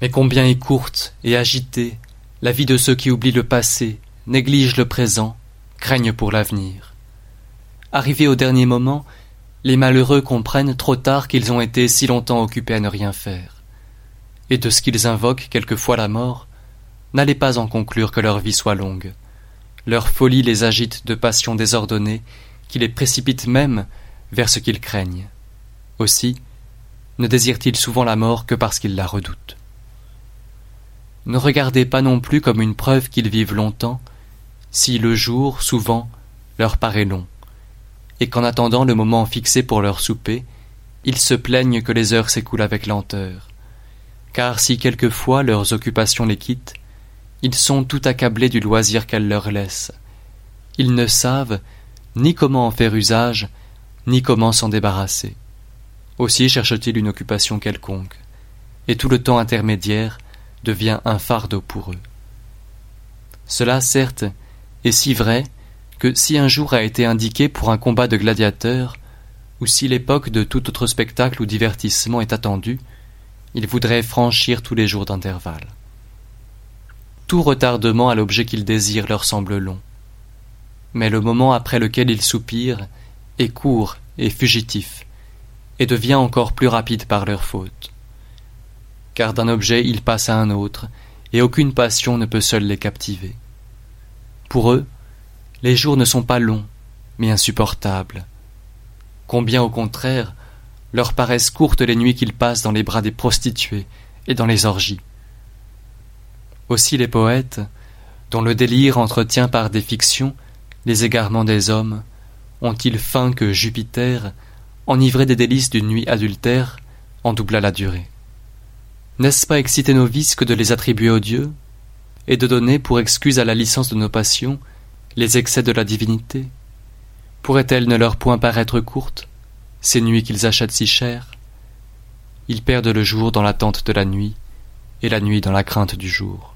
Mais combien est courte et agitée la vie de ceux qui oublient le passé, négligent le présent, craignent pour l'avenir. Arrivés au dernier moment, les malheureux comprennent trop tard qu'ils ont été si longtemps occupés à ne rien faire. Et de ce qu'ils invoquent quelquefois la mort, n'allez pas en conclure que leur vie soit longue. Leur folie les agite de passions désordonnées qui les précipitent même vers ce qu'ils craignent. Aussi, ne désirent-ils souvent la mort que parce qu'ils la redoutent. Ne regardez pas non plus comme une preuve qu'ils vivent longtemps, si le jour, souvent, leur paraît long, et qu'en attendant le moment fixé pour leur souper, ils se plaignent que les heures s'écoulent avec lenteur. Car si quelquefois leurs occupations les quittent, ils sont tout accablés du loisir qu'elles leur laissent. Ils ne savent ni comment en faire usage, ni comment s'en débarrasser. Aussi cherchent-ils une occupation quelconque, et tout le temps intermédiaire devient un fardeau pour eux. Cela, certes, est si vrai que si un jour a été indiqué pour un combat de gladiateurs, ou si l'époque de tout autre spectacle ou divertissement est attendue, ils voudraient franchir tous les jours d'intervalle. Tout retardement à l'objet qu'ils désirent leur semble long. Mais le moment après lequel ils soupirent est court et fugitif, et devient encore plus rapide par leur faute. Car d'un objet ils passent à un autre, et aucune passion ne peut seule les captiver. Pour eux, les jours ne sont pas longs, mais insupportables. Combien au contraire leur paraissent courtes les nuits qu'ils passent dans les bras des prostituées et dans les orgies. Aussi les poètes, dont le délire entretient par des fictions les égarements des hommes, ont-ils faim que Jupiter, enivré des délices d'une nuit adultère, en doubla la durée. N'est-ce pas exciter nos vices que de les attribuer aux dieux, et de donner pour excuse à la licence de nos passions les excès de la divinité? Pourraient-elles ne leur point paraître courtes, ces nuits qu'ils achètent si cher Ils perdent le jour dans l'attente de la nuit, et la nuit dans la crainte du jour.